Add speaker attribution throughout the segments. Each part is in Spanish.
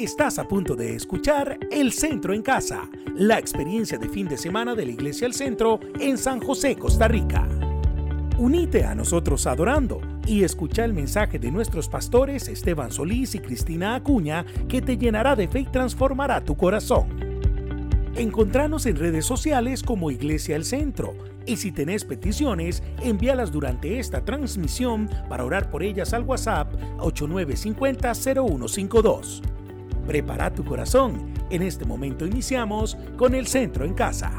Speaker 1: Estás a punto de escuchar El Centro en Casa, la experiencia de fin de semana de la Iglesia El Centro en San José, Costa Rica. Unite a nosotros adorando y escucha el mensaje de nuestros pastores Esteban Solís y Cristina Acuña que te llenará de fe y transformará tu corazón. Encontranos en redes sociales como Iglesia El Centro y si tenés peticiones, envíalas durante esta transmisión para orar por ellas al WhatsApp 8950-0152. Prepara tu corazón. En este momento iniciamos con el Centro en Casa.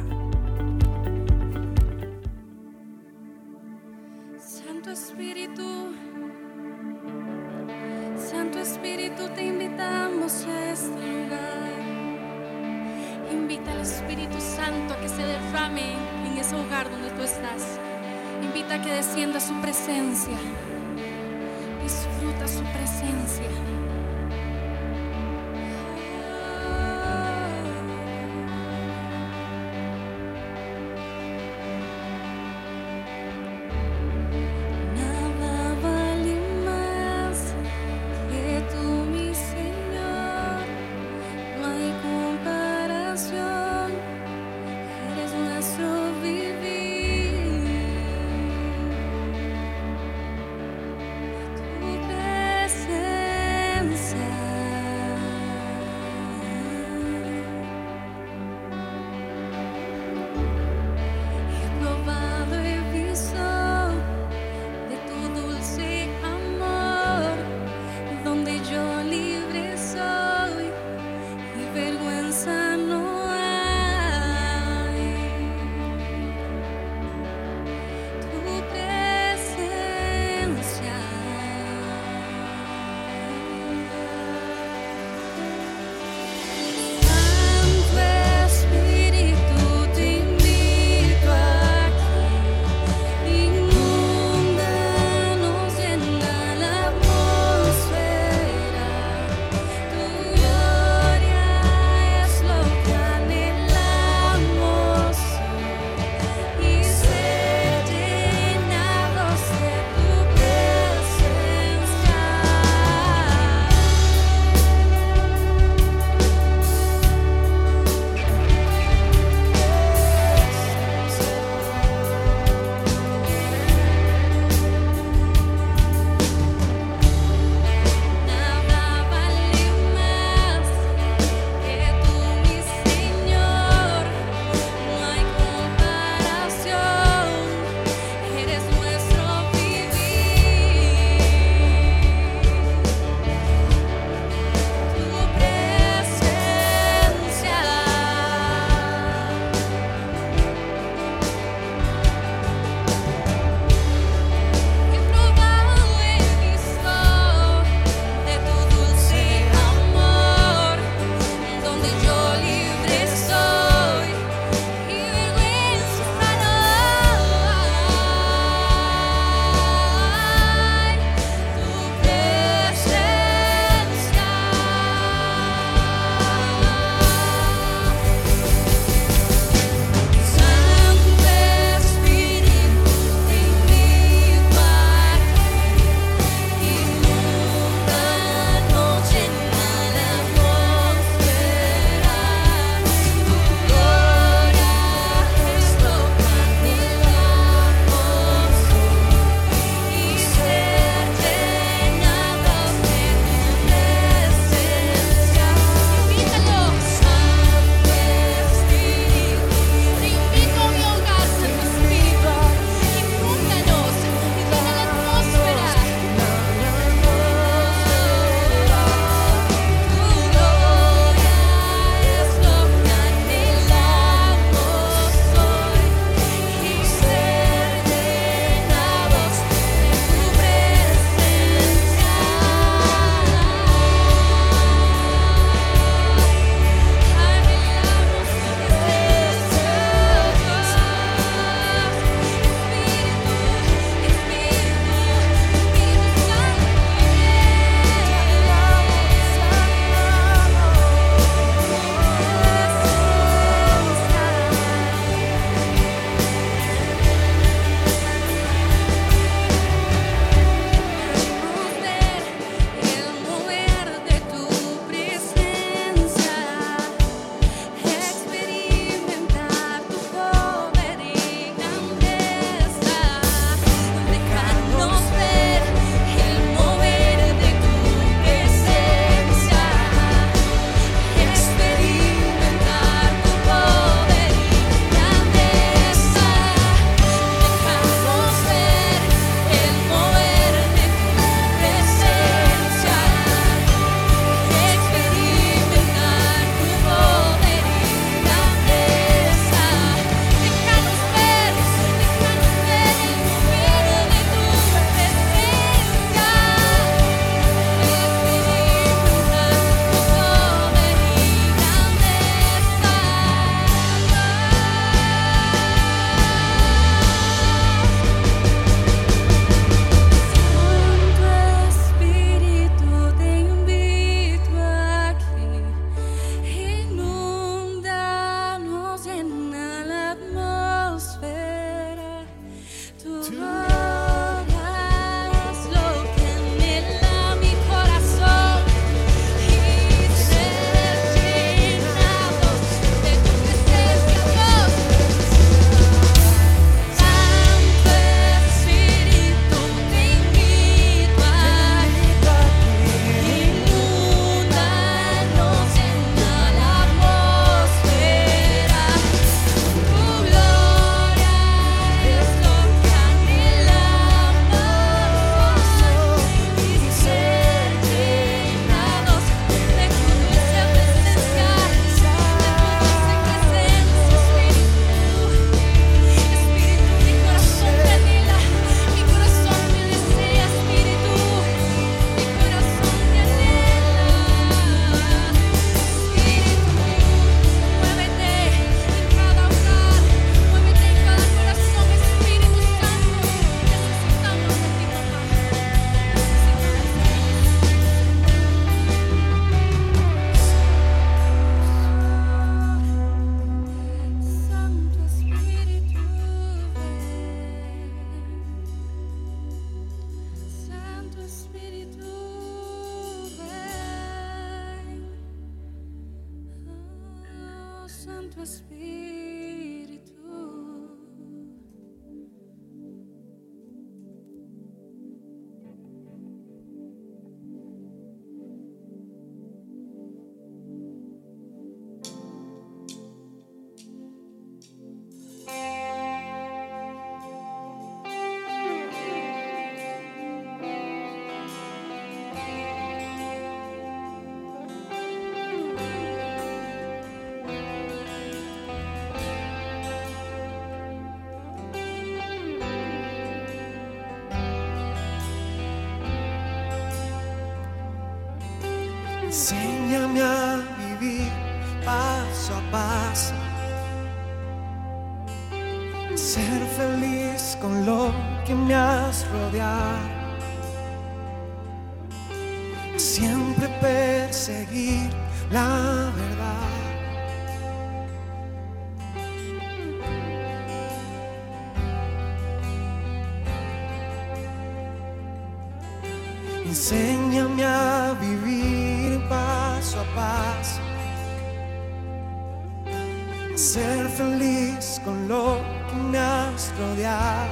Speaker 2: ser feliz con lo que nos rodea,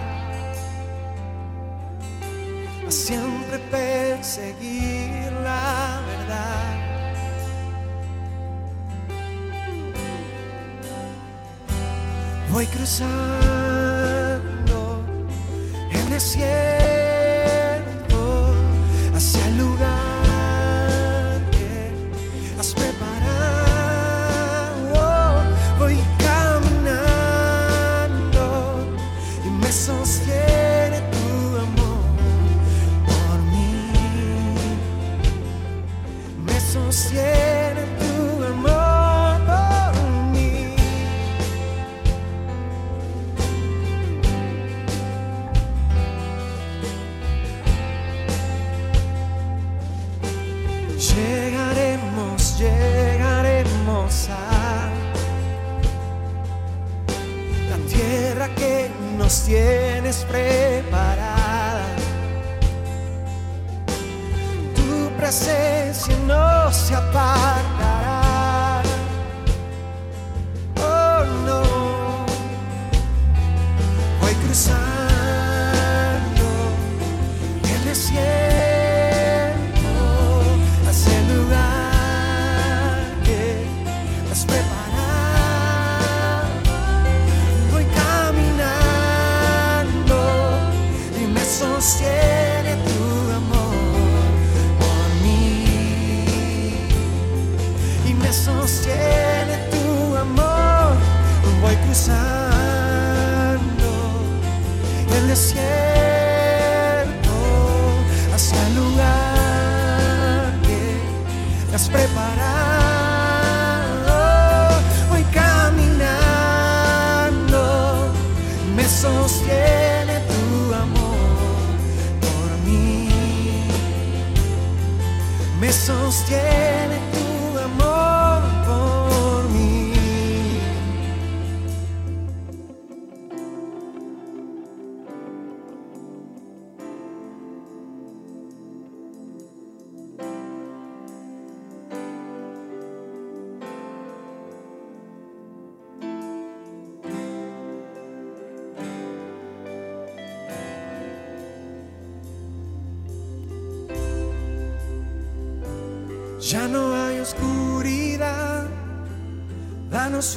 Speaker 2: a siempre perseguir la verdad. Voy cruzando en el cielo.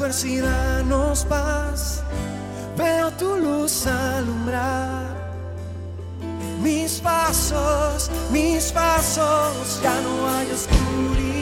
Speaker 2: adversidad nos veo tu luz alumbrar. Mis pasos, mis pasos, ya no hay oscuridad.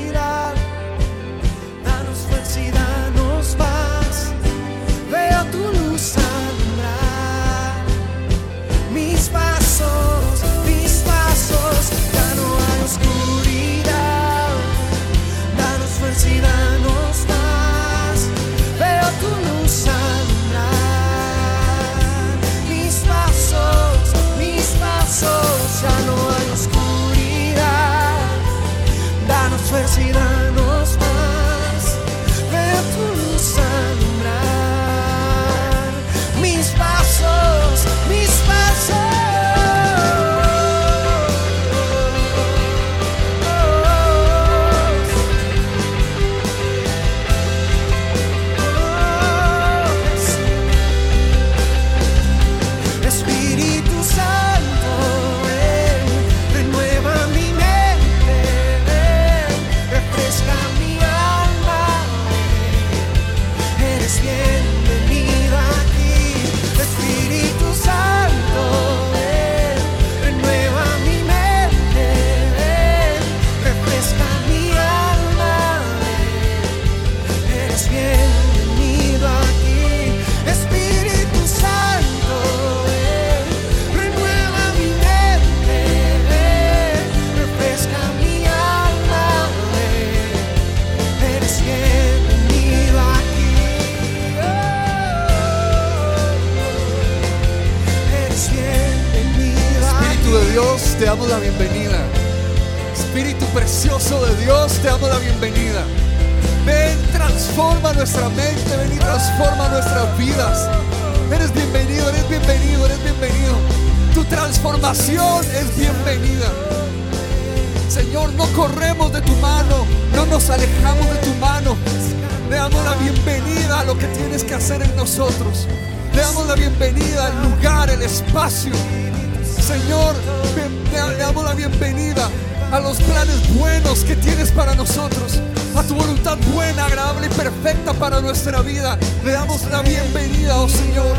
Speaker 3: Bienvenida, oh Señor.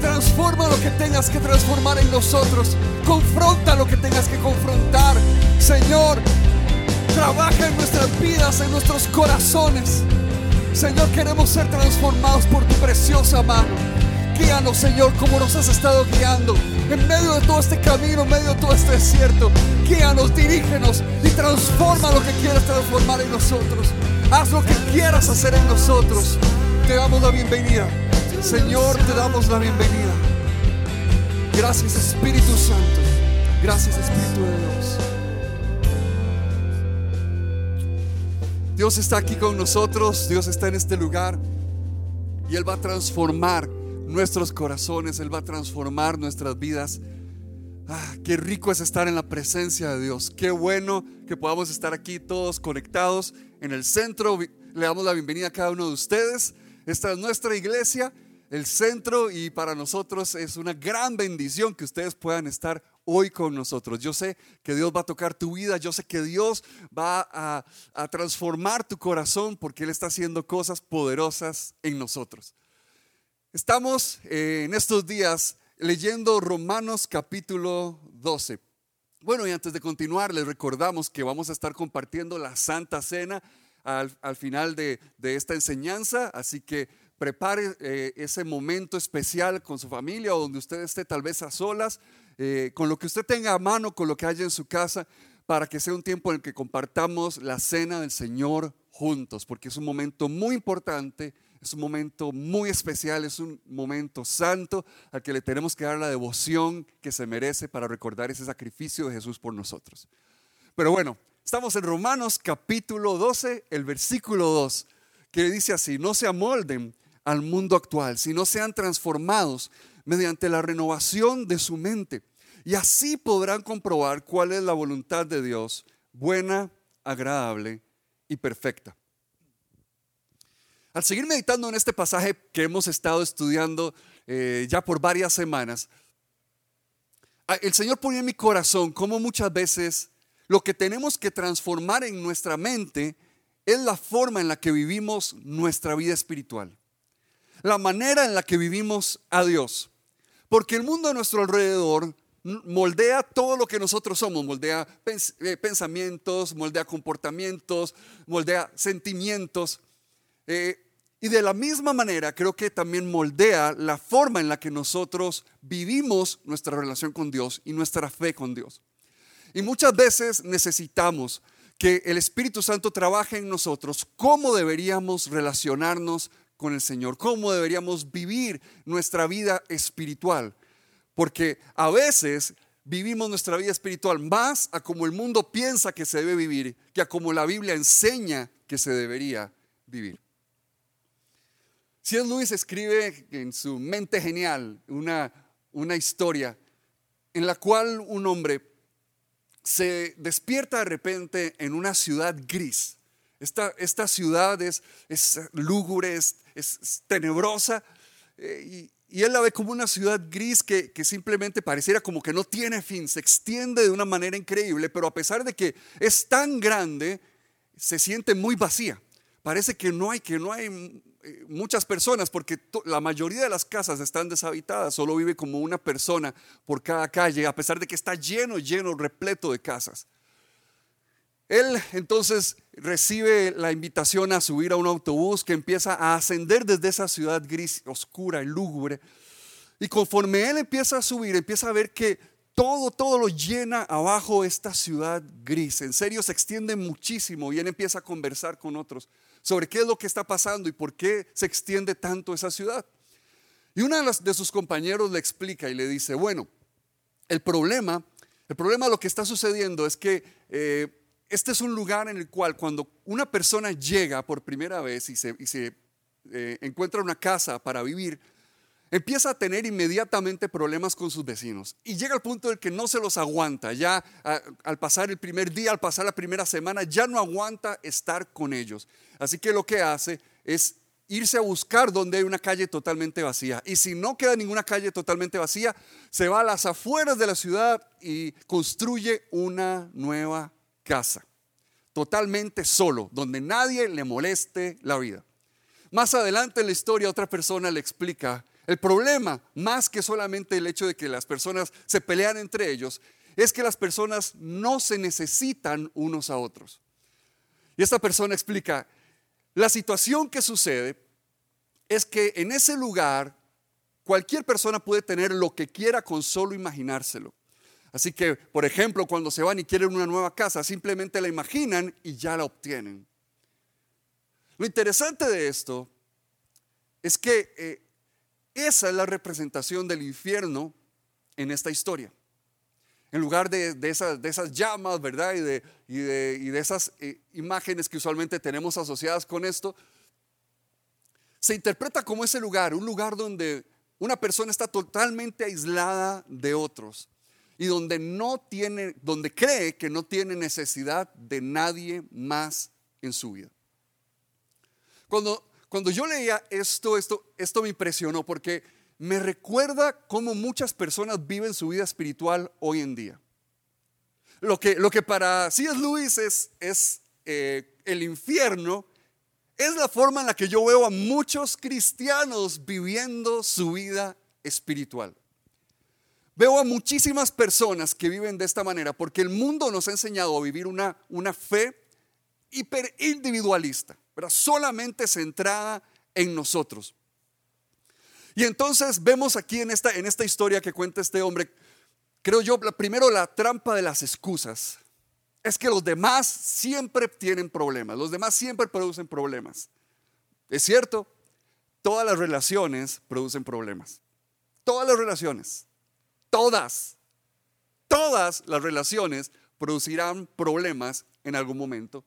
Speaker 3: Transforma lo que tengas que transformar en nosotros. Confronta lo que tengas que confrontar. Señor, trabaja en nuestras vidas, en nuestros corazones. Señor, queremos ser transformados por tu preciosa mano. Guíanos, Señor, como nos has estado guiando. En medio de todo este camino, en medio de todo este desierto. Guíanos, dirígenos y transforma lo que quieras transformar en nosotros. Haz lo que quieras hacer en nosotros. Te damos la bienvenida. Señor, te damos la bienvenida. Gracias Espíritu Santo. Gracias Espíritu de Dios. Dios está aquí con nosotros, Dios está en este lugar y Él va a transformar nuestros corazones, Él va a transformar nuestras vidas. Ah, qué rico es estar en la presencia de Dios. Qué bueno que podamos estar aquí todos conectados en el centro. Le damos la bienvenida a cada uno de ustedes. Esta es nuestra iglesia, el centro, y para nosotros es una gran bendición que ustedes puedan estar hoy con nosotros. Yo sé que Dios va a tocar tu vida, yo sé que Dios va a, transformar tu corazón porque Él está haciendo cosas poderosas en nosotros. Estamos eh, en estos días leyendo Romanos capítulo 12. Bueno, y antes de continuar, les recordamos que vamos a estar compartiendo la Santa Cena al, final de, esta enseñanza, así que prepare eh, ese momento especial con su familia o donde usted esté tal vez a solas eh, con lo que usted tenga a mano, con lo que haya en su casa, para que sea un tiempo en el que compartamos la cena del Señor juntos, porque es un momento muy importante, es un momento muy especial, es un momento santo al que le tenemos que dar la devoción que se merece para recordar ese sacrificio de Jesús por nosotros. Pero bueno, estamos en Romanos capítulo 12, el versículo 2, que dice así, no se amolden al mundo actual, sino sean transformados mediante la renovación de su mente. Y así podrán comprobar cuál es la voluntad de Dios, buena, agradable y perfecta. Al seguir meditando en este pasaje que hemos estado estudiando eh, ya por varias semanas, el Señor ponía en mi corazón cómo muchas veces lo que tenemos que transformar en nuestra mente es la forma en la que vivimos nuestra vida espiritual, la manera en la que vivimos a Dios. Porque el mundo a nuestro alrededor moldea todo lo que nosotros somos, moldea eh, pensamientos, moldea comportamientos, moldea sentimientos. Eh, y de la misma manera creo que también moldea la forma en la que nosotros vivimos nuestra relación con Dios y nuestra fe con Dios. Y muchas veces necesitamos que el Espíritu Santo trabaje en nosotros cómo deberíamos relacionarnos con el Señor, cómo deberíamos vivir nuestra vida espiritual. Porque a veces vivimos nuestra vida espiritual más a como el mundo piensa que se debe vivir que a como la Biblia enseña que se debería vivir. C.S. Lewis escribe en su mente genial una, una historia en la cual un hombre se despierta de repente en una ciudad gris. Esta, esta ciudad es, es lúgubre, es, es tenebrosa eh, y, él la ve como una ciudad gris que, que, simplemente pareciera como que no tiene fin, se extiende de una manera increíble, pero a pesar de que es tan grande, se siente muy vacía. Parece que no hay, que no hay eh, muchas personas porque la mayoría de las casas están deshabitadas, solo vive como una persona por cada calle, a pesar de que está lleno, lleno, repleto de casas. Él entonces recibe la invitación a subir a un autobús que empieza a ascender desde esa ciudad gris, oscura y lúgubre. Y conforme él empieza a subir, empieza a ver que todo, todo lo llena abajo esta ciudad gris. En serio, se extiende muchísimo y él empieza a conversar con otros sobre qué es lo que está pasando y por qué se extiende tanto esa ciudad. Y uno de, sus compañeros le explica y le dice, bueno, el problema El problema lo que está sucediendo es que eh, este es un lugar en el cual cuando una persona llega por primera vez y se, eh, encuentra una casa para vivir, empieza a tener inmediatamente problemas con sus vecinos y llega al punto del que no se los aguanta. Ya al pasar el primer día, al pasar la primera semana, ya no aguanta estar con ellos. Así que lo que hace es irse a buscar donde hay una calle totalmente vacía. Y si no queda ninguna calle totalmente vacía, se va a las afueras de la ciudad y construye una nueva casa, totalmente solo, donde nadie le moleste la vida. Más adelante en la historia otra persona le explica el problema, más que solamente el hecho de que las personas se pelean entre ellos, es que las personas no se necesitan unos a otros. Y esta persona explica, la situación que sucede es que en ese lugar cualquier persona puede tener lo que quiera con solo imaginárselo. Así que, por ejemplo, cuando se van y quieren una nueva casa, simplemente la imaginan y ya la obtienen. Lo interesante de esto es que eh, esa es la representación del infierno en esta historia. En lugar de, esas, de esas, llamas, ¿verdad? Y de, y de esas eh, imágenes que usualmente tenemos asociadas con esto, se interpreta como ese lugar, un lugar donde una persona está totalmente aislada de otros y donde no tiene, donde cree que no tiene necesidad de nadie más en su vida. Cuando, cuando yo leía esto, esto, esto me impresionó porque me recuerda cómo muchas personas viven su vida espiritual hoy en día. Lo que, lo que para C.S. Lewis es, eh, el infierno, es la forma en la que yo veo a muchos cristianos viviendo su vida espiritual. Veo a muchísimas personas que viven de esta manera porque el mundo nos ha enseñado a vivir una, una fe hiper solamente centrada en nosotros. Y entonces vemos aquí en esta, en esta historia que cuenta este hombre, creo yo, primero la trampa de las excusas. Es que los demás siempre tienen problemas, los demás siempre producen problemas. Es cierto, todas las relaciones producen problemas. Todas las relaciones todas, todas las relaciones producirán problemas en algún momento,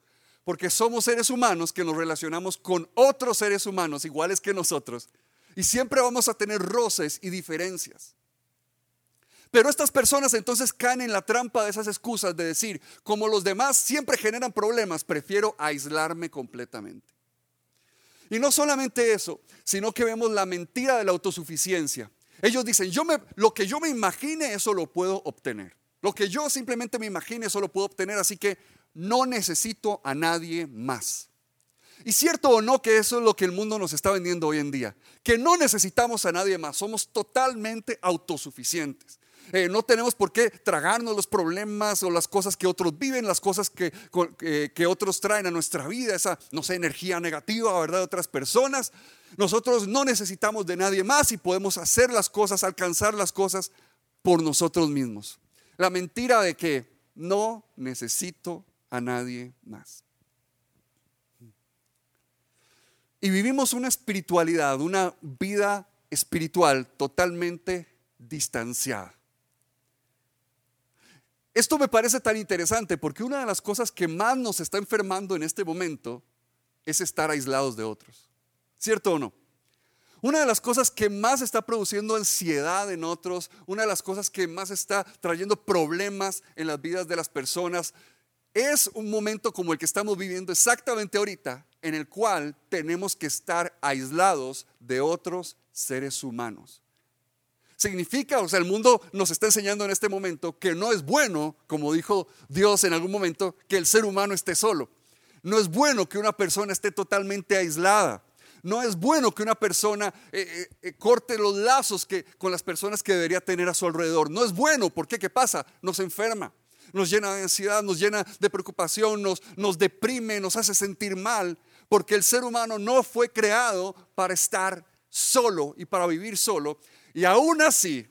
Speaker 3: porque somos seres humanos que nos relacionamos con otros seres humanos iguales que nosotros, y siempre vamos a tener roces y diferencias. Pero estas personas entonces caen en la trampa de esas excusas de decir, como los demás siempre generan problemas, prefiero aislarme completamente. Y no solamente eso, sino que vemos la mentira de la autosuficiencia. Ellos dicen, yo me, lo que yo me imagine, eso lo puedo obtener. Lo que yo simplemente me imagine, eso lo puedo obtener, así que no necesito a nadie más. Y cierto o no que eso es lo que el mundo nos está vendiendo hoy en día, que no necesitamos a nadie más, somos totalmente autosuficientes. Eh, no tenemos por qué tragarnos los problemas o las cosas que otros viven, las cosas que, que, otros traen a nuestra vida, esa, no sé, energía negativa, ¿verdad? De otras personas. Nosotros no necesitamos de nadie más y podemos hacer las cosas, alcanzar las cosas por nosotros mismos. La mentira de que no necesito a nadie más. Y vivimos una espiritualidad, una vida espiritual totalmente distanciada. Esto me parece tan interesante porque una de las cosas que más nos está enfermando en este momento es estar aislados de otros. ¿Cierto o no? Una de las cosas que más está produciendo ansiedad en otros, una de las cosas que más está trayendo problemas en las vidas de las personas, es un momento como el que estamos viviendo exactamente ahorita, en el cual tenemos que estar aislados de otros seres humanos. Significa, o sea, el mundo nos está enseñando en este momento que no es bueno, como dijo Dios en algún momento, que el ser humano esté solo. No es bueno que una persona esté totalmente aislada. No es bueno que una persona eh, eh, eh, corte los lazos que, con las personas que debería tener a su alrededor. No es bueno, ¿por qué? ¿Qué pasa? Nos enferma, nos llena de ansiedad, nos llena de preocupación, nos, nos deprime, nos hace sentir mal, porque el ser humano no fue creado para estar solo y para vivir solo, y aún así,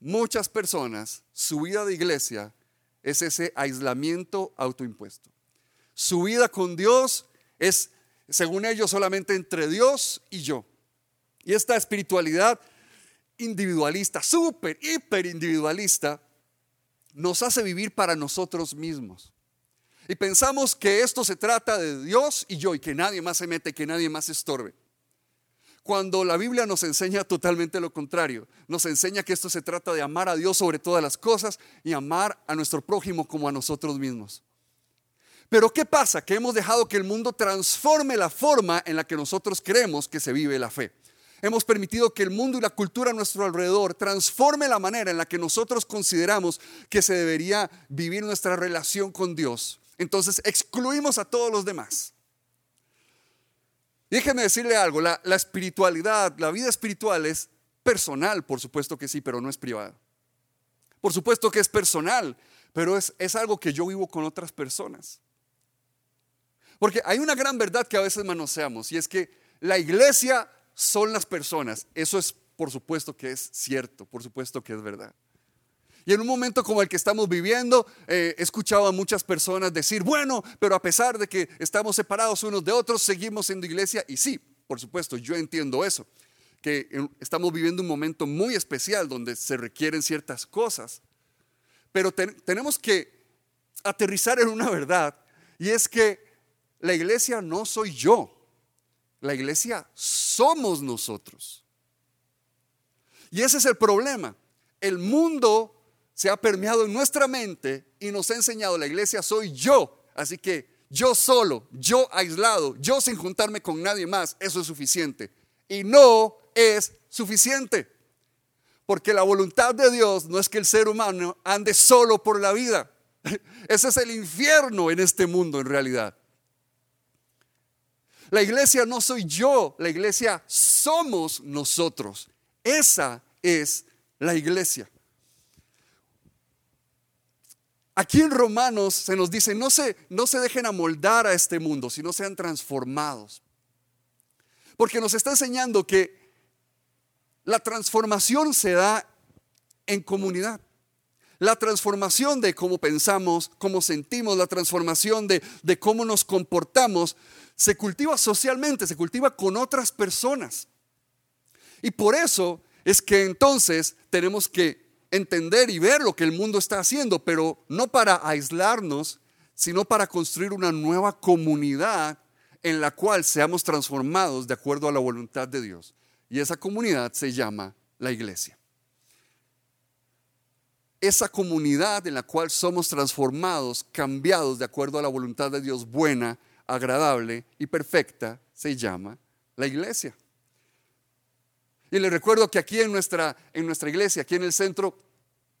Speaker 3: muchas personas, su vida de iglesia es ese aislamiento autoimpuesto. Su vida con Dios es, según ellos, solamente entre Dios y yo. Y esta espiritualidad individualista, súper, hiper individualista, nos hace vivir para nosotros mismos. Y pensamos que esto se trata de Dios y yo y que nadie más se mete, que nadie más estorbe. Cuando la Biblia nos enseña totalmente lo contrario, nos enseña que esto se trata de amar a Dios sobre todas las cosas y amar a nuestro prójimo como a nosotros mismos. Pero ¿qué pasa? Que hemos dejado que el mundo transforme la forma en la que nosotros creemos que se vive la fe. Hemos permitido que el mundo y la cultura a nuestro alrededor transforme la manera en la que nosotros consideramos que se debería vivir nuestra relación con Dios. Entonces excluimos a todos los demás. Déjeme decirle algo, la, espiritualidad, la vida espiritual es personal, por supuesto que sí, pero no es privada. Por supuesto que es personal, pero es, es algo que yo vivo con otras personas. Porque hay una gran verdad que a veces manoseamos y es que la iglesia son las personas. Eso es, por supuesto que es cierto, por supuesto que es verdad. Y en un momento como el que estamos viviendo, eh, he escuchado a muchas personas decir, bueno, pero a pesar de que estamos separados unos de otros, seguimos siendo iglesia. Y sí, por supuesto, yo entiendo eso, que estamos viviendo un momento muy especial donde se requieren ciertas cosas. Pero tenemos que aterrizar en una verdad, y es que la iglesia no soy yo, la iglesia somos nosotros. Y ese es el problema. El mundo se ha permeado en nuestra mente y nos ha enseñado, la iglesia soy yo. Así que yo solo, yo aislado, yo sin juntarme con nadie más, eso es suficiente. Y no es suficiente. Porque la voluntad de Dios no es que el ser humano ande solo por la vida. Ese es el infierno en este mundo en realidad. La iglesia no soy yo, la iglesia somos nosotros. Esa es la iglesia. Aquí en Romanos se nos dice, no se, no se dejen amoldar a este mundo, sino sean transformados. Porque nos está enseñando que la transformación se da en comunidad. La transformación de cómo pensamos, cómo sentimos, la transformación de, de cómo nos comportamos, se cultiva socialmente, se cultiva con otras personas. Y por eso es que entonces tenemos que entender y ver lo que el mundo está haciendo, pero no para aislarnos, sino para construir una nueva comunidad en la cual seamos transformados de acuerdo a la voluntad de Dios. Y esa comunidad se llama la iglesia. Esa comunidad en la cual somos transformados, cambiados de acuerdo a la voluntad de Dios buena, agradable y perfecta, se llama la iglesia. Y les recuerdo que aquí en nuestra, en nuestra iglesia, aquí en el centro,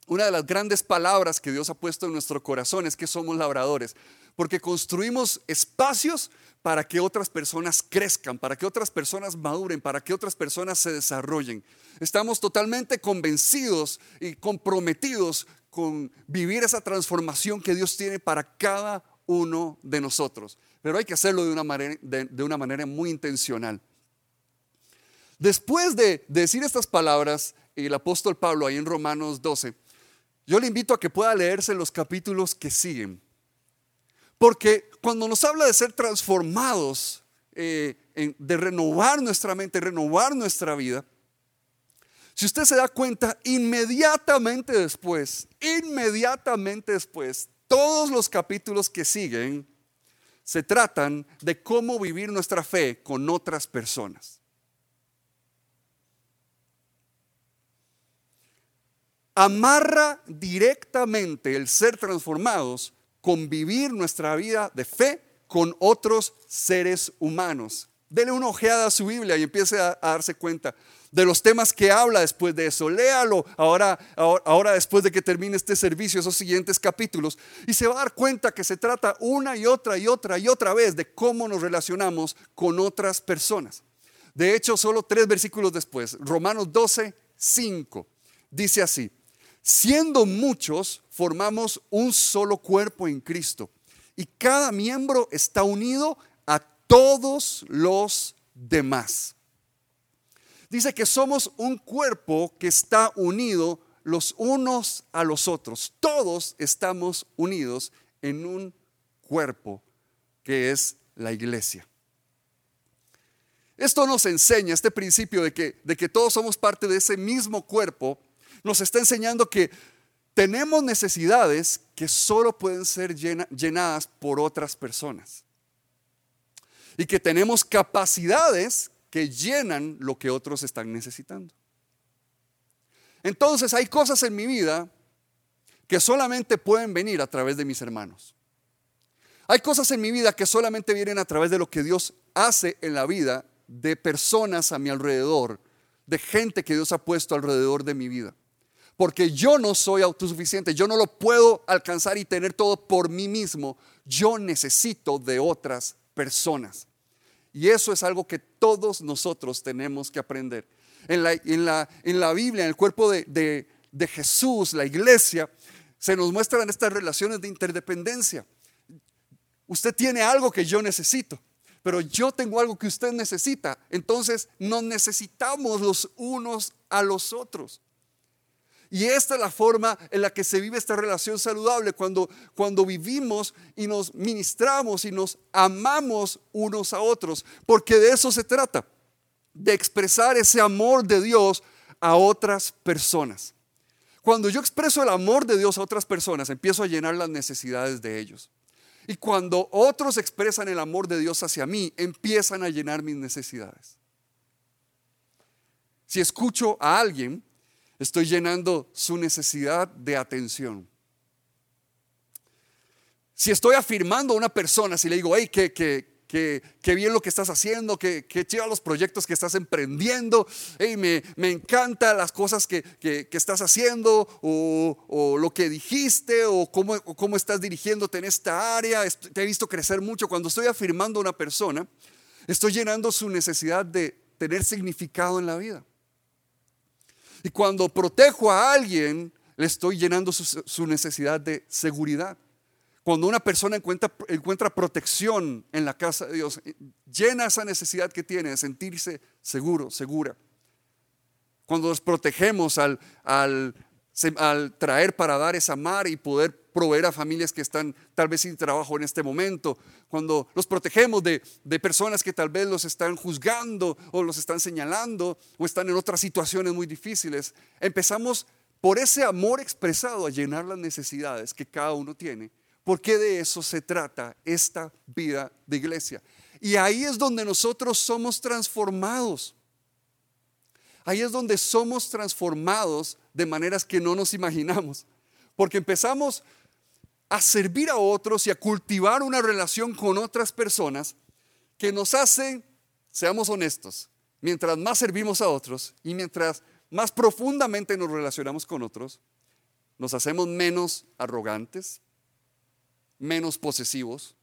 Speaker 3: una de las grandes palabras que Dios ha puesto en nuestro corazón es que somos labradores, porque construimos espacios para que otras personas crezcan, para que otras personas maduren, para que otras personas se desarrollen. Estamos totalmente convencidos y comprometidos con vivir esa transformación que Dios tiene para cada uno de nosotros. Pero hay que hacerlo de una manera, de una manera muy intencional. Después de decir estas palabras, el apóstol Pablo ahí en Romanos 12, yo le invito a que pueda leerse los capítulos que siguen. Porque cuando nos habla de ser transformados, eh, de renovar nuestra mente, renovar nuestra vida, si usted se da cuenta, inmediatamente después, inmediatamente después, todos los capítulos que siguen se tratan de cómo vivir nuestra fe con otras personas. amarra directamente el ser transformados con vivir nuestra vida de fe con otros seres humanos. Dele una ojeada a su Biblia y empiece a, darse cuenta de los temas que habla después de eso. Léalo ahora, ahora, después de que termine este servicio, esos siguientes capítulos, y se va a dar cuenta que se trata una y otra y otra y otra vez de cómo nos relacionamos con otras personas. De hecho, solo tres versículos después, Romanos 12, 5, dice así, Siendo muchos, formamos un solo cuerpo en Cristo y cada miembro está unido a todos los demás. Dice que somos un cuerpo que está unido los unos a los otros. Todos estamos unidos en un cuerpo que es la iglesia. Esto nos enseña, este principio de que, de que todos somos parte de ese mismo cuerpo, nos está enseñando que tenemos necesidades que solo pueden ser llenadas por otras personas. Y que tenemos capacidades que llenan lo que otros están necesitando. Entonces hay cosas en mi vida que solamente pueden venir a través de mis hermanos. Hay cosas en mi vida que solamente vienen a través de lo que Dios hace en la vida de personas a mi alrededor, de gente que Dios ha puesto alrededor de mi vida. Porque yo no soy autosuficiente, yo no lo puedo alcanzar y tener todo por mí mismo. Yo necesito de otras personas. Y eso es algo que todos nosotros tenemos que aprender. En la, en la, en la Biblia, en el cuerpo de, de, de Jesús, la iglesia, se nos muestran estas relaciones de interdependencia. Usted tiene algo que yo necesito pero yo tengo algo que usted necesita. Entonces nos necesitamos los unos a los otros. Y esta es la forma en la que se vive esta relación saludable, cuando, cuando vivimos y nos ministramos y nos amamos unos a otros, porque de eso se trata, de expresar ese amor de Dios a otras personas. Cuando yo expreso el amor de Dios a otras personas, empiezo a llenar las necesidades de ellos. Y cuando otros expresan el amor de Dios hacia mí, empiezan a llenar mis necesidades. Si escucho a alguien, estoy llenando su necesidad de atención. Si estoy afirmando a una persona, si le digo, hey, que, que, qué bien lo que estás haciendo, que, que los proyectos que estás emprendiendo, hey, me, me encantan las cosas que, estás haciendo o, lo que dijiste o cómo, cómo estás dirigiéndote en esta área. Te he visto crecer mucho. Cuando estoy afirmando a una persona, estoy llenando su necesidad de tener significado en la vida. Y cuando protejo a alguien, le estoy llenando su necesidad de seguridad. Cuando una persona encuentra, protección en la casa de Dios, llena esa necesidad que tiene de sentirse seguro, segura. Cuando nos protegemos al, al, al traer para dar esa mar y poder proveer a familias que están tal vez sin trabajo en este momento, cuando los protegemos de, de, personas que tal vez los están juzgando o los están señalando o están en otras situaciones muy difíciles, empezamos por ese amor expresado a llenar las necesidades que cada uno tiene porque de eso se trata esta vida de iglesia. Y ahí es donde nosotros somos transformados. Ahí es donde somos transformados de maneras que no nos imaginamos. Porque empezamos a servir a otros y a cultivar una relación con otras personas que nos hace, seamos honestos, mientras más servimos a otros y mientras más profundamente nos relacionamos con otros, nos hacemos menos arrogantes, menos posesivos,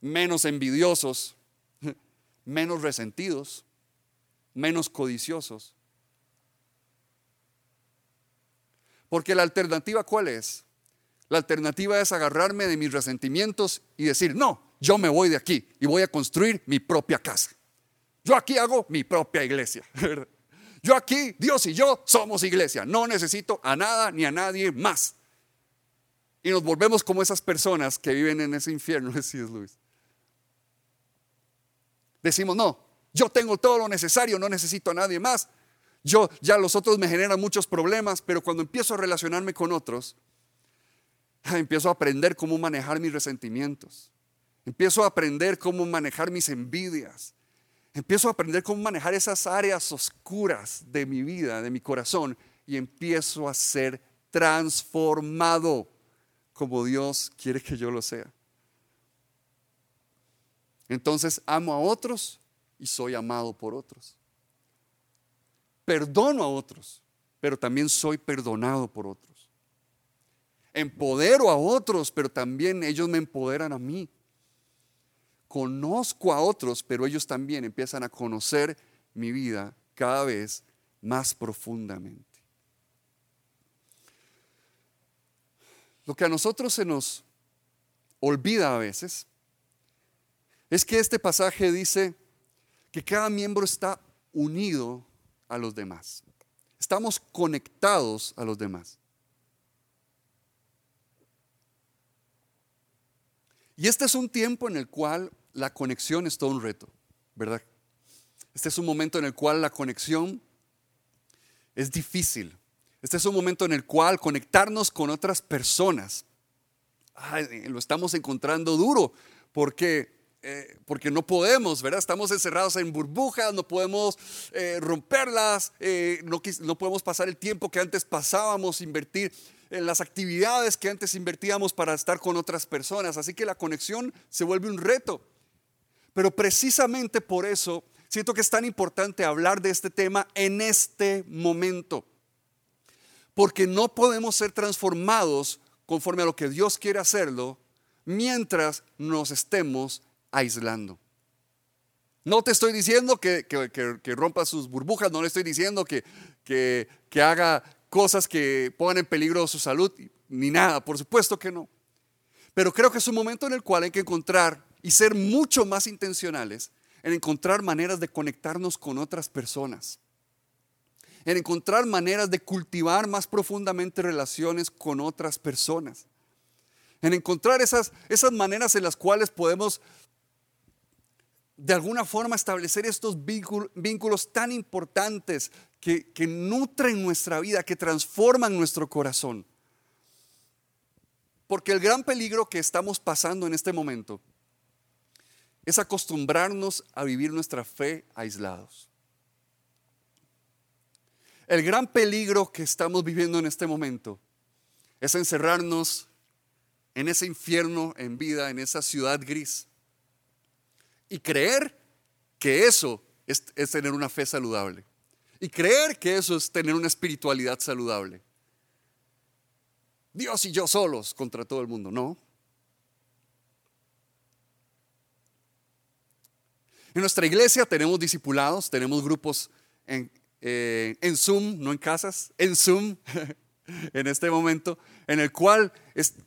Speaker 3: menos envidiosos, menos resentidos, menos codiciosos. Porque la alternativa cuál es? La alternativa es agarrarme de mis resentimientos y decir, no, yo me voy de aquí y voy a construir mi propia casa. Yo aquí hago mi propia iglesia. Yo aquí, Dios y yo somos iglesia. No necesito a nada ni a nadie más. Y nos volvemos como esas personas que viven en ese infierno, decís Luis. Decimos, no, yo tengo todo lo necesario, no necesito a nadie más. Yo ya los otros me generan muchos problemas, pero cuando empiezo a relacionarme con otros, empiezo a aprender cómo manejar mis resentimientos. Empiezo a aprender cómo manejar mis envidias. Empiezo a aprender cómo manejar esas áreas oscuras de mi vida, de mi corazón, y empiezo a ser transformado como Dios quiere que yo lo sea. Entonces amo a otros y soy amado por otros. Perdono a otros, pero también soy perdonado por otros. Empodero a otros, pero también ellos me empoderan a mí. Conozco a otros, pero ellos también empiezan a conocer mi vida cada vez más profundamente. Lo que a nosotros se nos olvida a veces es que este pasaje dice que cada miembro está unido a los demás. Estamos conectados a los demás. Y este es un tiempo en el cual la conexión es todo un reto, ¿verdad? Este es un momento en el cual la conexión es difícil. Este es un momento en el cual conectarnos con otras personas, lo estamos encontrando duro, porque eh, porque no podemos, ¿verdad? Estamos encerrados en burbujas, no podemos eh, romperlas, eh, no, no podemos pasar el tiempo que antes pasábamos, invertir en las actividades que antes invertíamos para estar con otras personas. Así que la conexión se vuelve un reto. Pero precisamente por eso siento que es tan importante hablar de este tema en este momento. Porque no podemos ser transformados conforme a lo que Dios quiere hacerlo mientras nos estemos aislando. No te estoy diciendo que, rompa sus burbujas, no le estoy diciendo que, que haga cosas que pongan en peligro su salud, ni nada, por supuesto que no. Pero creo que es un momento en el cual hay que encontrar y ser mucho más intencionales en encontrar maneras de conectarnos con otras personas, en encontrar maneras de cultivar más profundamente relaciones con otras personas, en encontrar esas, esas maneras en las cuales podemos de alguna forma establecer estos vínculos, tan importantes que, que nutren nuestra vida, que transforman nuestro corazón. Porque el gran peligro que estamos pasando en este momento es acostumbrarnos a vivir nuestra fe aislados. El gran peligro que estamos viviendo en este momento es encerrarnos en ese infierno en vida, en esa ciudad gris y creer que eso es, tener una fe saludable. Y creer que eso es tener una espiritualidad saludable. Dios y yo solos contra todo el mundo, no. En nuestra iglesia tenemos discipulados, tenemos grupos en, eh, en Zoom, no en casas, en Zoom, en este momento, en el cual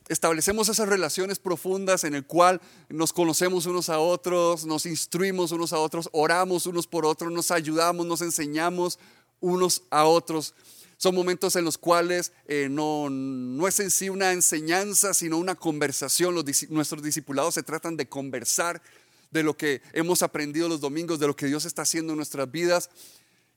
Speaker 3: establecemos esas relaciones profundas, en el cual nos conocemos unos a otros, nos instruimos unos a otros, oramos unos por otros, nos ayudamos, nos enseñamos unos a otros. Son momentos en los cuales eh, no, no, es en sí una enseñanza, sino una conversación. nuestros discipulados se tratan de conversar de lo que hemos aprendido los domingos, de lo que Dios está haciendo en nuestras vidas.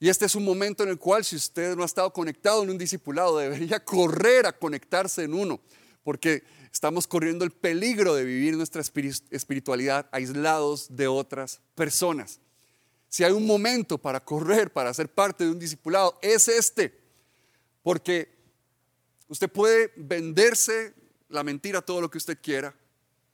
Speaker 3: Y este es un momento en el cual si usted no ha estado conectado en un discipulado, debería correr a conectarse en uno, porque estamos corriendo el peligro de vivir nuestra espiritualidad aislados de otras personas. Si hay un momento para correr, para ser parte de un discipulado, es este, porque usted puede venderse la mentira todo lo que usted quiera,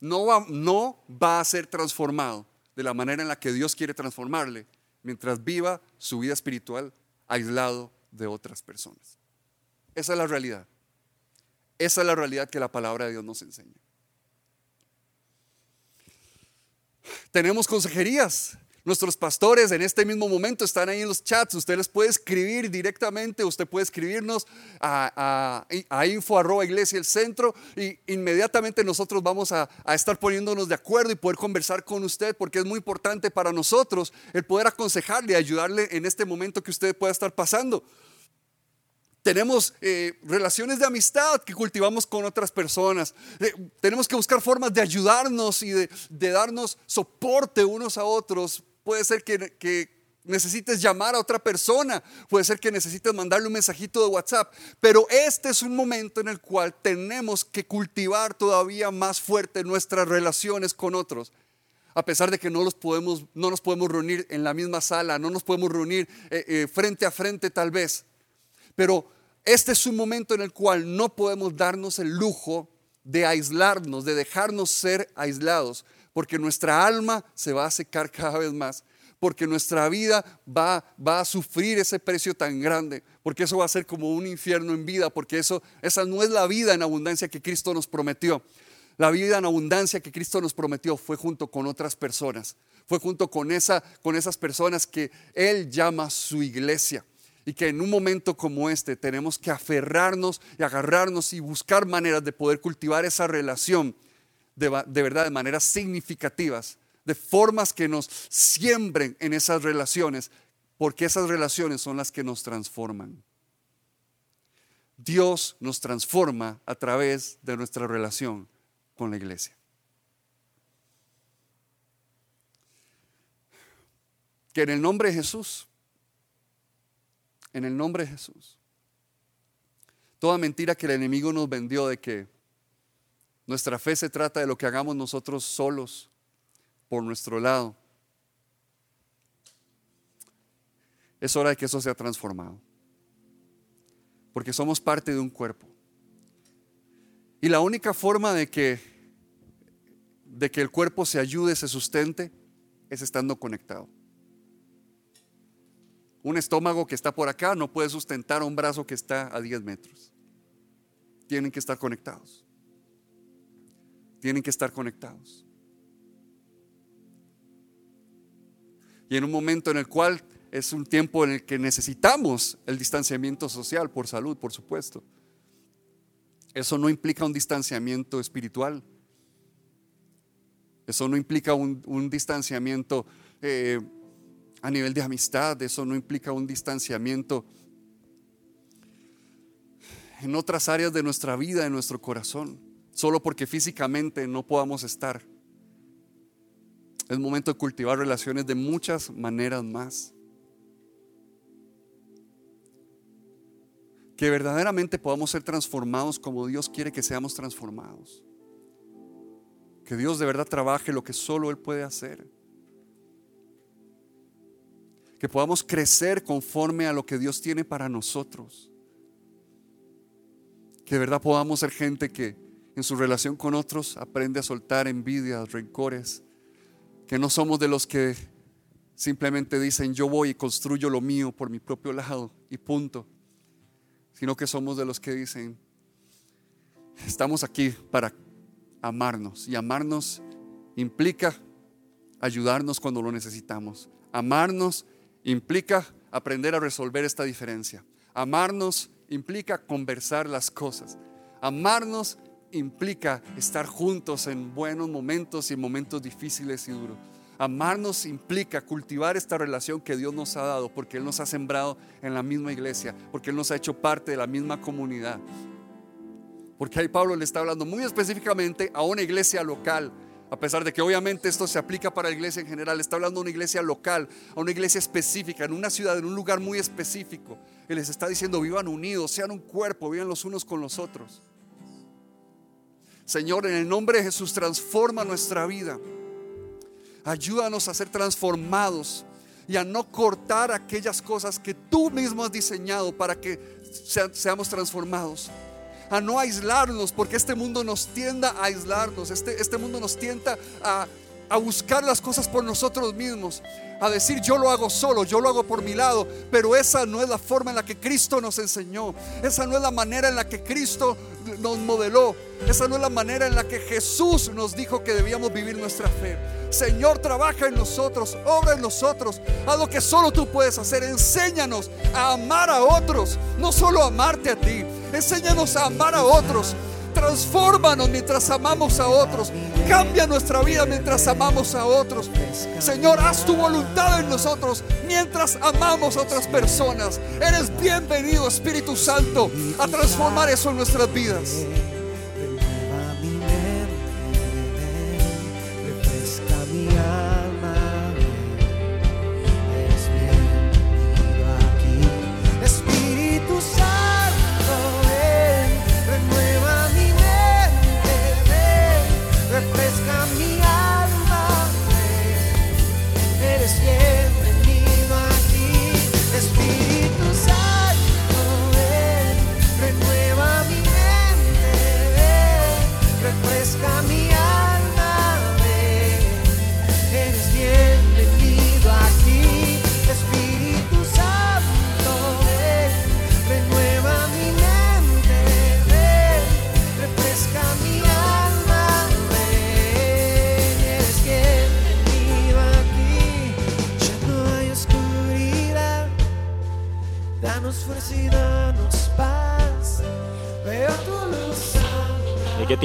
Speaker 3: no va, no va a ser transformado de la manera en la que Dios quiere transformarle mientras viva su vida espiritual aislado de otras personas. Esa es la realidad. Esa es la realidad que la palabra de Dios nos enseña. Tenemos consejerías Nuestros pastores en este mismo momento están ahí en los chats. Usted les puede escribir directamente, usted puede escribirnos a, a, info arroba iglesia el centro y inmediatamente nosotros vamos a, a, estar poniéndonos de acuerdo y poder conversar con usted porque es muy importante para nosotros el poder aconsejarle y ayudarle en este momento que usted pueda estar pasando. Tenemos eh, relaciones de amistad que cultivamos con otras personas. Eh, tenemos que buscar formas de ayudarnos y de, de darnos soporte unos a otros puede ser que, necesites llamar a otra persona, puede ser que necesites mandarle un mensajito de WhatsApp, pero este es un momento en el cual tenemos que cultivar todavía más fuerte nuestras relaciones con otros. A pesar de que no, los podemos, no nos podemos reunir en la misma sala, no nos podemos reunir eh, eh, frente a frente tal vez, pero este es un momento en el cual no podemos darnos el lujo de aislarnos, de dejarnos ser aislados, porque nuestra alma se va a secar cada vez más, porque nuestra vida va, va a sufrir ese precio tan grande, porque eso va a ser como un infierno en vida, porque eso, esa no es la vida en abundancia que Cristo nos prometió. La vida en abundancia que Cristo nos prometió fue junto con otras personas, fue junto con, esa, con esas personas que Él llama su iglesia. Y que en un momento como este tenemos que aferrarnos y agarrarnos y buscar maneras de poder cultivar esa relación de, verdad de maneras significativas, de formas que nos siembren en esas relaciones, porque esas relaciones son las que nos transforman. Dios nos transforma a través de nuestra relación con la iglesia. Que en el nombre de Jesús, en el nombre de Jesús, Toda mentira que el enemigo nos vendió de que nuestra fe se trata de lo que hagamos nosotros solos, por nuestro lado. Es hora de que eso sea transformado. Porque somos parte de un cuerpo. Y la única forma de que, de que el cuerpo se ayude, se sustente, es estando conectado. Un estómago que está por acá no puede sustentar un brazo que está a 10 metros. Tienen que estar conectados. Tienen que estar conectados. Y en un momento en el cual es un tiempo en el que necesitamos el distanciamiento social por salud, por supuesto. Eso no implica un distanciamiento espiritual. Eso no implica un, distanciamiento eh, a nivel de amistad. Eso no implica un distanciamiento en otras áreas de nuestra vida, de nuestro corazón, solo porque físicamente no podamos estar. Es momento de cultivar relaciones de muchas maneras más. Que verdaderamente podamos ser transformados como Dios quiere que seamos transformados. Que Dios de verdad trabaje lo que solo Él puede hacer. Que podamos crecer conforme a lo que Dios tiene para nosotros. Que de verdad podamos ser gente que en su relación con otros aprende a soltar envidias, rencores. Que no somos de los que simplemente dicen yo voy y construyo lo mío por mi propio lado y punto. Sino que somos de los que dicen estamos aquí para amarnos. Y amarnos implica ayudarnos cuando lo necesitamos. Amarnos implica aprender a resolver esta diferencia. Amarnos implica conversar las cosas. Amarnos implica estar juntos en buenos momentos y en momentos difíciles y duros. Amarnos implica cultivar esta relación que Dios nos ha dado, porque Él nos ha sembrado en la misma iglesia, porque Él nos ha hecho parte de la misma comunidad. Porque ahí Pablo le está hablando muy específicamente a una iglesia local, a pesar de que obviamente esto se aplica para la iglesia en general, está hablando a una iglesia local, a una iglesia específica, en una ciudad, en un lugar muy específico. Y les está diciendo, vivan unidos, sean un cuerpo, vivan los unos con los otros. Señor, en el nombre de Jesús, transforma nuestra vida. Ayúdanos a ser transformados y a no cortar aquellas cosas que tú mismo has diseñado para que seamos transformados a no aislarnos, porque este mundo nos tienda a aislarnos, este, este mundo nos tienta a, a buscar las cosas por nosotros mismos, a decir yo lo hago solo, yo lo hago por mi lado, pero esa no es la forma en la que Cristo nos enseñó, esa no es la manera en la que Cristo nos modeló, esa no es la manera en la que Jesús nos dijo que debíamos vivir nuestra fe. Señor, trabaja en nosotros, obra en nosotros, haz lo que solo tú puedes hacer, enséñanos a amar a otros, no solo amarte a ti, enséñanos a amar a otros transfórmanos mientras amamos a otros. Cambia nuestra vida mientras amamos a otros. Señor, haz tu voluntad en nosotros mientras amamos a otras personas. Eres bienvenido, Espíritu Santo, a transformar eso en nuestras vidas.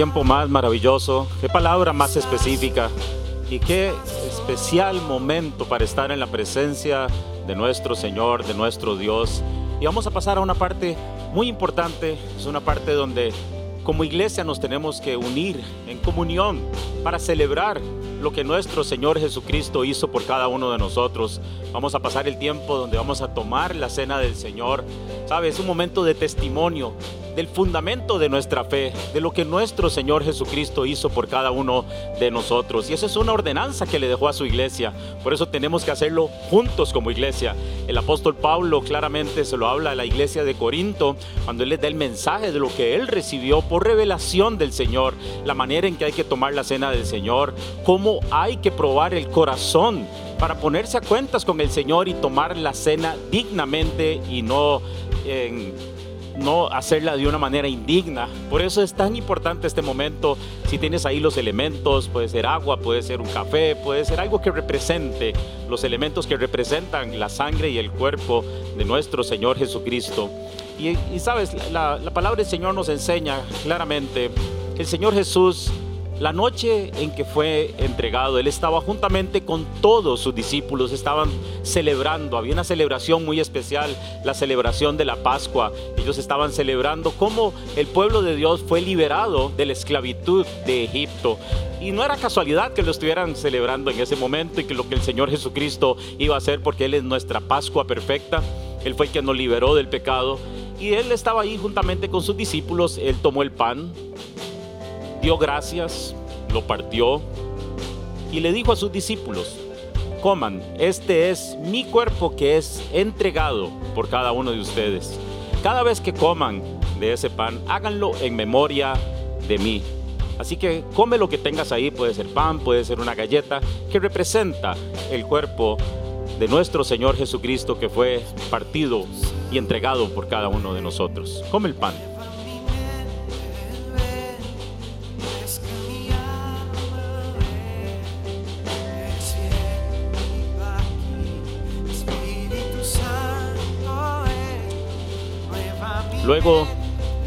Speaker 4: Tiempo más maravilloso, qué palabra más específica y qué especial momento para estar en la presencia de nuestro Señor, de nuestro Dios. Y vamos a pasar a una parte muy importante, es una parte donde como iglesia nos tenemos que unir en comunión para celebrar lo que nuestro Señor Jesucristo hizo por cada uno de nosotros. Vamos a pasar el tiempo donde vamos a tomar la cena del Señor. ¿Sabe? Es un momento de testimonio del fundamento de nuestra fe, de lo que nuestro Señor Jesucristo hizo por cada uno de nosotros. Y esa es una ordenanza que le dejó a su iglesia. Por eso tenemos que hacerlo juntos como iglesia. El apóstol Pablo claramente se lo habla a la iglesia de Corinto cuando él les da el mensaje de lo que él recibió por revelación del Señor, la manera en que hay que tomar la cena del Señor, cómo hay que probar el corazón para ponerse a cuentas con el Señor y tomar la cena dignamente y no en no hacerla de una manera indigna. Por eso es tan importante este momento. Si tienes ahí los elementos, puede ser agua, puede ser un café, puede ser algo que represente los elementos que representan la sangre y el cuerpo de nuestro Señor Jesucristo. Y, sabes, la, la palabra del Señor nos enseña claramente, el Señor Jesús la noche en que fue entregado, él estaba juntamente con todos sus discípulos, estaban celebrando, había una celebración muy especial, la celebración de la Pascua. Ellos estaban celebrando cómo el pueblo de Dios fue liberado de la esclavitud de Egipto. Y no era casualidad que lo estuvieran celebrando en ese momento y que lo que el Señor Jesucristo iba a hacer porque Él es nuestra Pascua perfecta. Él fue el que nos liberó del pecado. Y Él estaba ahí juntamente con sus discípulos. Él tomó el pan, dio gracias, lo partió y le dijo a sus discípulos, coman, este es mi cuerpo que es entregado por cada uno de ustedes. Cada vez que coman de ese pan, háganlo en memoria de mí. Así que come lo que tengas ahí, puede ser pan, puede ser una galleta, que representa el cuerpo de nuestro Señor Jesucristo que fue partido y entregado por cada uno de nosotros. Come el pan. Luego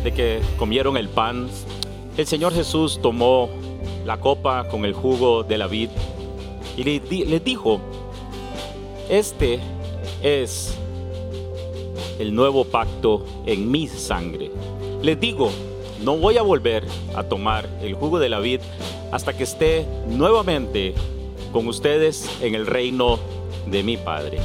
Speaker 4: de que comieron el pan, el Señor Jesús tomó la copa con el jugo de la vid y les dijo, este es el nuevo pacto en mi sangre. Les digo, no voy a volver a tomar el jugo de la vid hasta que esté nuevamente con ustedes en el reino de mi Padre.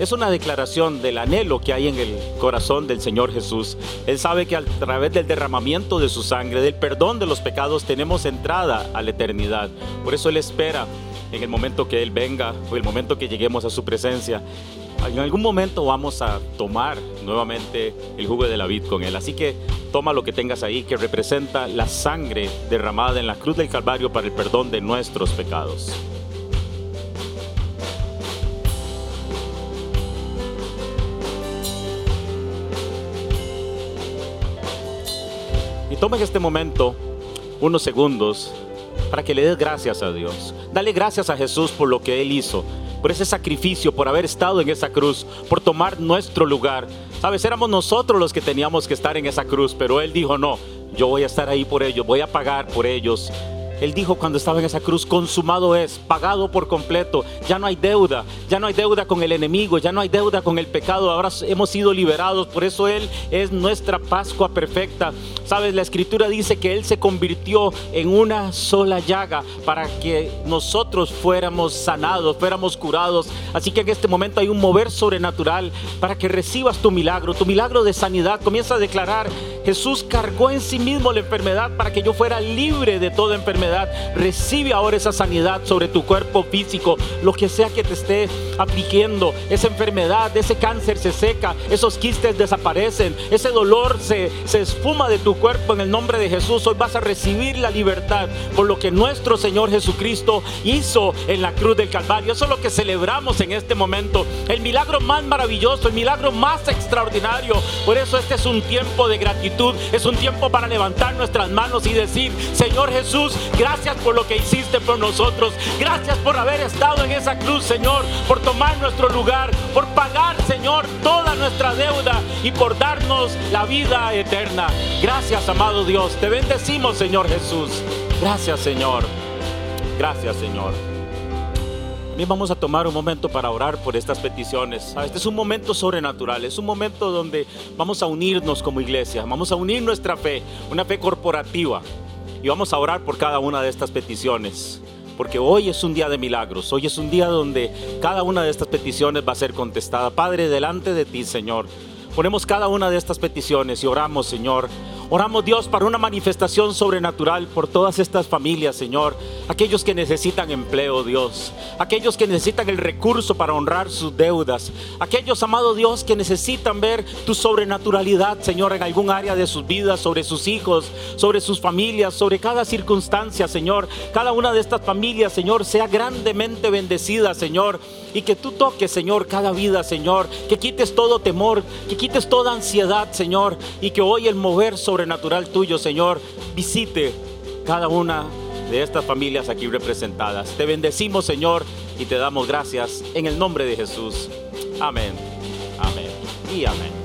Speaker 4: Es una declaración del anhelo que hay en el corazón del Señor Jesús. Él sabe que a través del derramamiento de su sangre, del perdón de los pecados, tenemos entrada a la eternidad. Por eso Él espera en el momento que Él venga o el momento que lleguemos a su presencia. En algún momento vamos a tomar nuevamente el jugo de la vid con Él. Así que toma lo que tengas ahí que representa la sangre derramada en la cruz del Calvario para el perdón de nuestros pecados. Toma este momento unos segundos para que le des gracias a Dios. Dale gracias a Jesús por lo que Él hizo, por ese sacrificio, por haber estado en esa cruz, por tomar nuestro lugar. Sabes, éramos nosotros los que teníamos que estar en esa cruz, pero Él dijo, no, yo voy a estar ahí por ellos, voy a pagar por ellos. Él dijo cuando estaba en esa cruz, consumado es, pagado por completo, ya no hay deuda, ya no hay deuda con el enemigo, ya no hay deuda con el pecado, ahora hemos sido liberados, por eso Él es nuestra Pascua perfecta. Sabes, la escritura dice que Él se convirtió en una sola llaga para que nosotros fuéramos sanados, fuéramos curados. Así que en este momento hay un mover sobrenatural para que recibas tu milagro, tu milagro de sanidad. Comienza a declarar, Jesús cargó en sí mismo la enfermedad para que yo fuera libre de toda enfermedad Recibe ahora esa sanidad sobre tu cuerpo físico, lo que sea que te esté afligiendo. Esa enfermedad, ese cáncer se seca, esos quistes desaparecen, ese dolor se, se esfuma de tu cuerpo en el nombre de Jesús. Hoy vas a recibir la libertad por lo que nuestro Señor Jesucristo hizo en la cruz del Calvario. Eso es lo que celebramos en este momento. El milagro más maravilloso, el milagro más extraordinario. Por eso este es un tiempo de gratitud, es un tiempo para levantar nuestras manos y decir, Señor Jesús, Gracias por lo que hiciste por nosotros. Gracias por haber estado en esa cruz, Señor. Por tomar nuestro lugar. Por pagar, Señor, toda nuestra deuda. Y por darnos la vida eterna. Gracias, amado Dios. Te bendecimos, Señor Jesús. Gracias, Señor. Gracias, Señor. Bien, vamos a tomar un momento para orar por estas peticiones. Este es un momento sobrenatural, es un momento donde vamos a unirnos como iglesia, vamos a unir nuestra fe, una fe corporativa. Y vamos a orar por cada una de estas peticiones. Porque hoy es un día de milagros. Hoy es un día donde cada una de estas peticiones va a ser contestada. Padre, delante de ti, Señor Ponemos cada una de estas peticiones y oramos, Señor. Oramos, Dios, para una manifestación sobrenatural por todas estas familias, Señor. Aquellos que necesitan empleo, Dios. Aquellos que necesitan el recurso para honrar sus deudas. Aquellos, amado Dios, que necesitan ver tu sobrenaturalidad, Señor, en algún área de sus vidas, sobre sus hijos, sobre sus familias, sobre cada circunstancia, Señor. Cada una de estas familias, Señor, sea grandemente bendecida, Señor. Y que tú toques, Señor, cada vida, Señor. Que quites todo temor, que quites toda ansiedad, Señor. Y que hoy el mover sobrenatural tuyo, Señor, visite cada una de estas familias aquí representadas. Te bendecimos, Señor, y te damos gracias en el nombre de Jesús. Amén, amén y amén.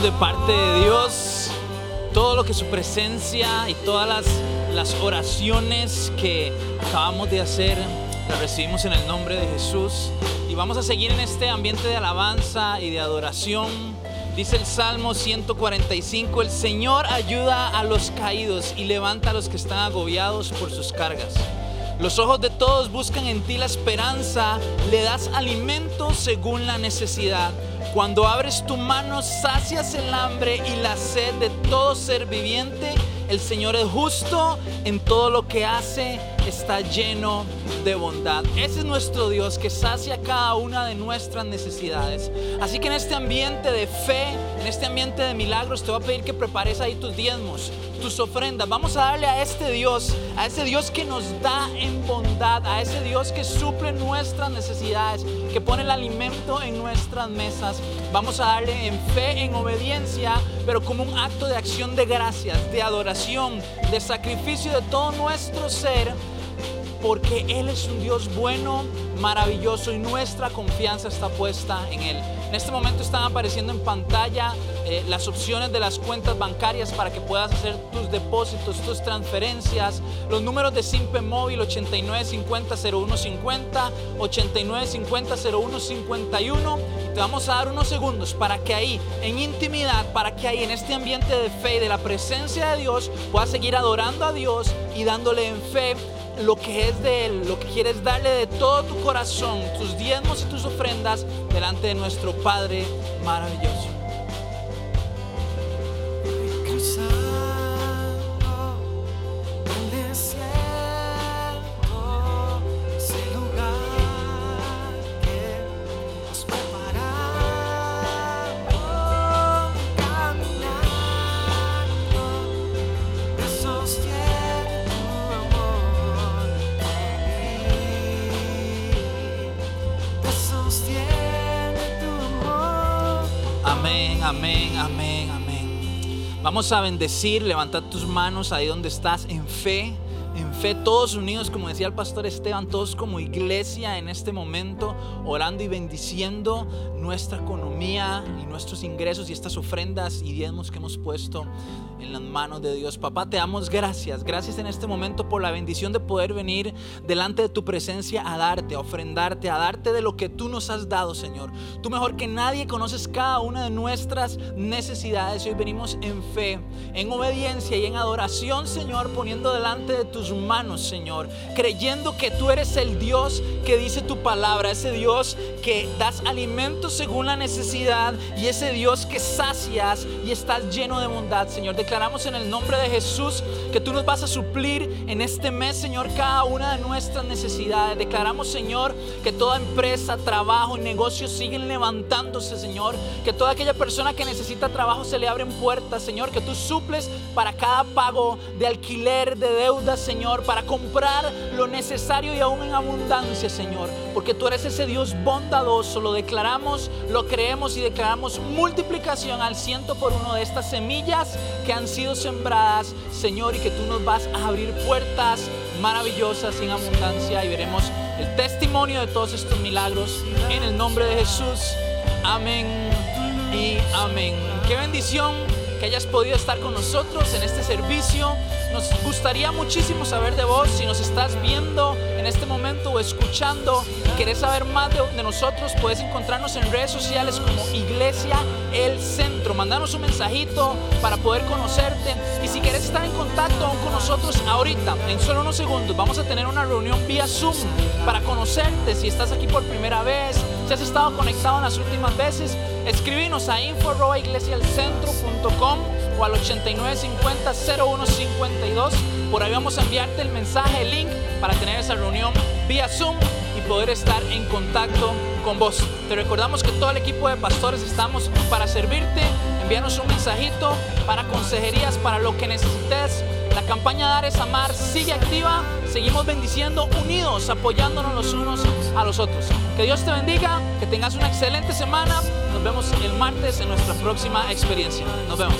Speaker 5: De parte de Dios todo lo que su presencia y todas las, las oraciones que acabamos de hacer, las recibimos en el nombre de Jesús. Y vamos a seguir en este ambiente de alabanza y de adoración. Dice el Salmo 145, el Señor ayuda a los caídos y levanta a los que están agobiados por sus cargas. Los ojos de todos buscan en ti la esperanza, le das alimento según la necesidad. Cuando abres tu mano, sacias el hambre y la sed de todo ser viviente. El Señor es justo en todo lo que hace, está lleno de bondad. Ese es nuestro Dios que sacia cada una de nuestras necesidades. Así que en este ambiente de fe, en este ambiente de milagros, te voy a pedir que prepares ahí tus diezmos, tus ofrendas. Vamos a darle a este Dios, a ese Dios que nos da en bondad, a ese Dios que suple nuestras necesidades, que pone el alimento en nuestras mesas. Vamos a darle en fe, en obediencia, pero como un acto de acción de gracias, de adoración, de sacrificio de todo nuestro ser porque Él es un Dios bueno, maravilloso y nuestra confianza está puesta en Él. En este momento están apareciendo en pantalla eh, las opciones de las cuentas bancarias para que puedas hacer tus depósitos, tus transferencias, los números de Simpe Móvil 8950-0150, 8950-0151. Te vamos a dar unos segundos para que ahí, en intimidad, para que ahí, en este ambiente de fe y de la presencia de Dios, puedas seguir adorando a Dios y dándole en fe lo que es de Él, lo que quieres darle de todo tu corazón, tus diezmos y tus ofrendas delante de nuestro Padre maravilloso. Vamos a bendecir, levantar tus manos ahí donde estás en fe. Fe, todos unidos, como decía el pastor Esteban, todos como iglesia en este momento, orando y bendiciendo nuestra economía y nuestros ingresos y estas ofrendas y diezmos que hemos puesto en las manos de Dios. Papá, te damos gracias. Gracias en este momento por la bendición de poder venir delante de tu presencia a darte, a ofrendarte, a darte de lo que tú nos has dado, Señor. Tú mejor que nadie conoces cada una de nuestras necesidades hoy venimos en fe, en obediencia y en adoración, Señor, poniendo delante de tus manos, Señor, creyendo que tú eres el Dios que dice tu palabra, ese Dios que das alimento según la necesidad y ese Dios que sacias y estás lleno de bondad, Señor. Declaramos en el nombre de Jesús que tú nos vas a suplir en este mes, Señor, cada una de nuestras necesidades. Declaramos, Señor, que toda empresa, trabajo y negocio siguen levantándose, Señor. Que toda aquella persona que necesita trabajo se le abren puertas, Señor. Que tú suples para cada pago de alquiler, de deuda, Señor Para comprar lo necesario y aún en abundancia, Señor. Porque tú eres ese Dios bondadoso. Lo declaramos, lo creemos y declaramos multiplicación al ciento por uno de estas semillas que han sido sembradas, Señor, y que tú nos vas a abrir puertas maravillosas en abundancia y veremos el testimonio de todos estos milagros en el nombre de Jesús. Amén y amén. Qué bendición que hayas podido estar con nosotros en este servicio. Nos gustaría muchísimo saber de vos, si nos estás viendo en este momento o escuchando y querés saber más de, nosotros, puedes encontrarnos en redes sociales como Iglesia El Centro. Mandanos un mensajito para poder conocerte y si quieres estar en contacto aún con nosotros ahorita, en solo unos segundos, vamos a tener una reunión vía Zoom para conocerte si estás aquí por primera vez, si has estado conectado en las últimas veces Escribinos a info.iglesialcentro.com o al 8950-0152. Por ahí vamos a enviarte el mensaje, el link para tener esa reunión vía Zoom y poder estar en contacto con vos. Te recordamos que todo el equipo de pastores estamos para servirte. Envíanos un mensajito para consejerías, para lo que necesites. La campaña Dar es Amar sigue activa. Seguimos bendiciendo unidos, apoyándonos los unos a los otros. Que Dios te bendiga, que tengas una excelente semana. Nos vemos el martes en nuestra próxima experiencia. Nos vemos.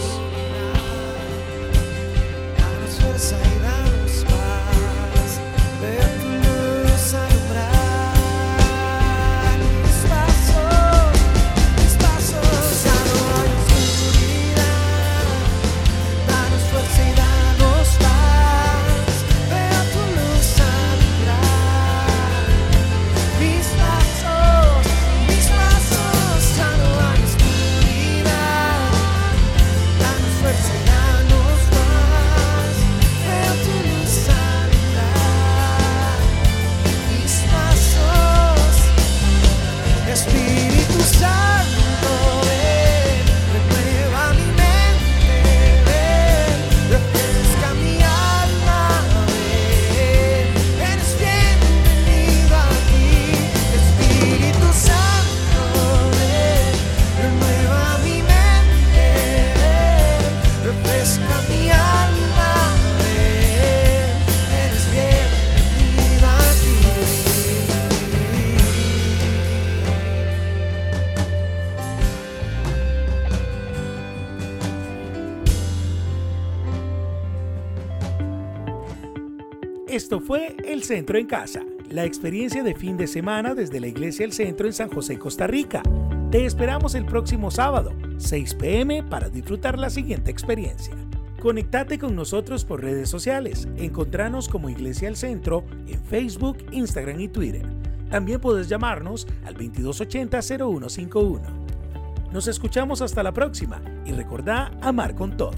Speaker 1: Centro en Casa, la experiencia de fin de semana desde la Iglesia El Centro en San José, Costa Rica. Te esperamos el próximo sábado, 6 pm, para disfrutar la siguiente experiencia. Conectate con nosotros por redes sociales. Encontranos como Iglesia El Centro en Facebook, Instagram y Twitter. También puedes llamarnos al 2280-0151. Nos escuchamos hasta la próxima y recordá amar con todo.